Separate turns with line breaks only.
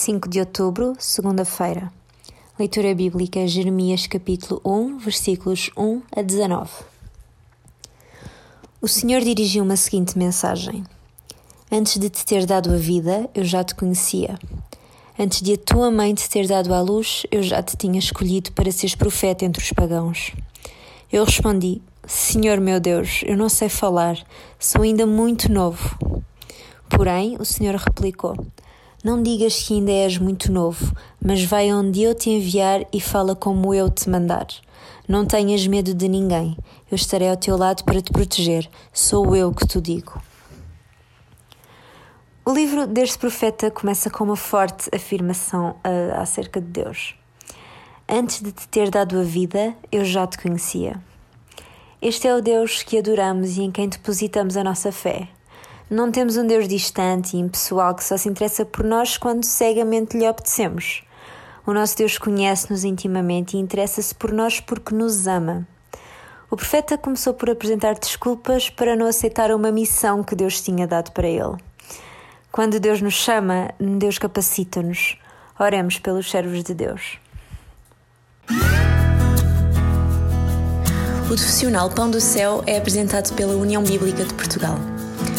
5 de outubro, segunda-feira. Leitura bíblica Jeremias capítulo 1, versículos 1 a 19. O Senhor dirigiu-me a seguinte mensagem: Antes de te ter dado a vida, eu já te conhecia. Antes de a tua mãe te ter dado à luz, eu já te tinha escolhido para seres profeta entre os pagãos. Eu respondi: Senhor meu Deus, eu não sei falar, sou ainda muito novo. Porém, o Senhor replicou: Não digas que ainda és muito novo, mas vai onde eu te enviar e fala como eu te mandar. Não tenhas medo de ninguém, eu estarei ao teu lado para te proteger, sou eu que te digo. O livro deste profeta começa com uma forte afirmação uh, acerca de Deus. Antes de te ter dado a vida, eu já te conhecia. Este é o Deus que adoramos e em quem depositamos a nossa fé. Não temos um Deus distante e impessoal que só se interessa por nós quando cegamente lhe obedecemos. O nosso Deus conhece-nos intimamente e interessa-se por nós porque nos ama. O profeta começou por apresentar desculpas para não aceitar uma missão que Deus tinha dado para ele. Quando Deus nos chama, Deus capacita-nos. Oremos pelos servos de Deus.
O profissional Pão do Céu é apresentado pela União Bíblica de Portugal.